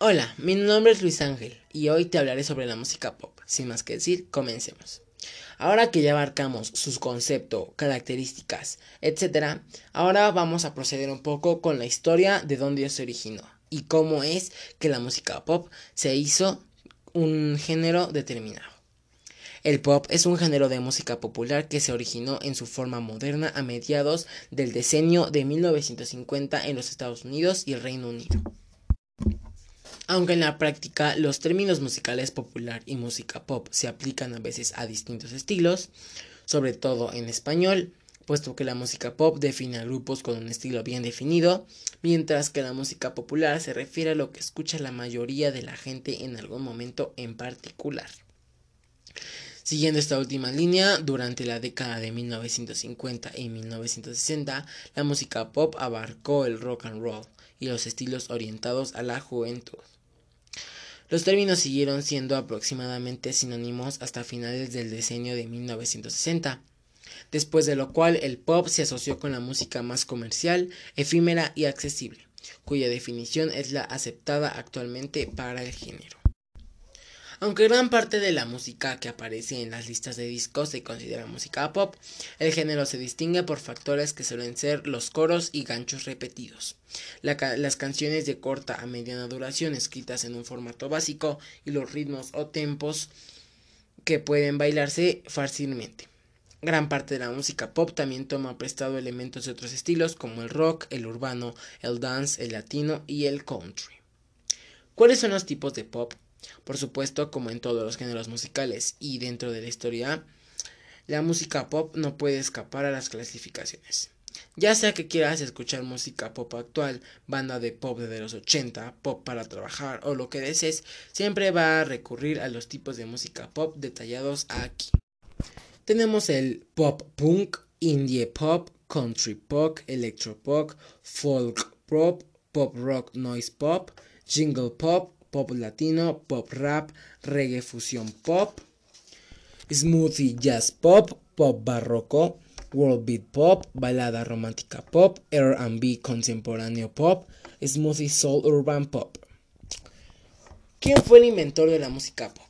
Hola, mi nombre es Luis Ángel y hoy te hablaré sobre la música pop. Sin más que decir, comencemos. Ahora que ya abarcamos sus conceptos, características, etc., ahora vamos a proceder un poco con la historia de dónde se originó y cómo es que la música pop se hizo un género determinado. El pop es un género de música popular que se originó en su forma moderna a mediados del decenio de 1950 en los Estados Unidos y el Reino Unido aunque en la práctica los términos musicales popular y música pop se aplican a veces a distintos estilos, sobre todo en español, puesto que la música pop define a grupos con un estilo bien definido, mientras que la música popular se refiere a lo que escucha la mayoría de la gente en algún momento en particular. Siguiendo esta última línea, durante la década de 1950 y 1960, la música pop abarcó el rock and roll y los estilos orientados a la juventud. Los términos siguieron siendo aproximadamente sinónimos hasta finales del decenio de 1960, después de lo cual el pop se asoció con la música más comercial, efímera y accesible, cuya definición es la aceptada actualmente para el género. Aunque gran parte de la música que aparece en las listas de discos se considera música pop, el género se distingue por factores que suelen ser los coros y ganchos repetidos, las canciones de corta a mediana duración escritas en un formato básico y los ritmos o tempos que pueden bailarse fácilmente. Gran parte de la música pop también toma prestado elementos de otros estilos como el rock, el urbano, el dance, el latino y el country. ¿Cuáles son los tipos de pop? Por supuesto, como en todos los géneros musicales y dentro de la historia, la música pop no puede escapar a las clasificaciones. Ya sea que quieras escuchar música pop actual, banda de pop de los 80, pop para trabajar o lo que desees, siempre va a recurrir a los tipos de música pop detallados aquí. Tenemos el pop punk, indie pop, country pop, electro pop, folk pop, pop rock noise pop, jingle pop, pop latino, pop rap, reggae fusión pop, smoothie jazz pop, pop barroco, world beat pop, balada romántica pop, R&B contemporáneo pop, smoothie soul urban pop. ¿Quién fue el inventor de la música pop?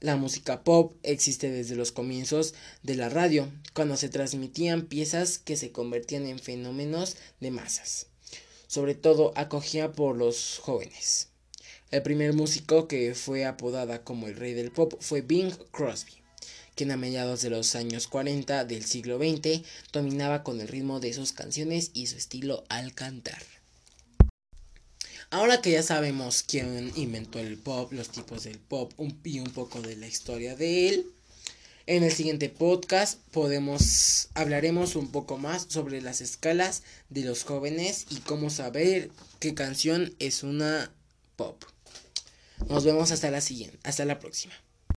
La música pop existe desde los comienzos de la radio, cuando se transmitían piezas que se convertían en fenómenos de masas, sobre todo acogida por los jóvenes. El primer músico que fue apodada como el rey del pop fue Bing Crosby, quien a mediados de los años 40 del siglo XX dominaba con el ritmo de sus canciones y su estilo al cantar. Ahora que ya sabemos quién inventó el pop, los tipos del pop y un poco de la historia de él, en el siguiente podcast podemos hablaremos un poco más sobre las escalas de los jóvenes y cómo saber qué canción es una pop. Nos vemos hasta la siguiente, hasta la próxima.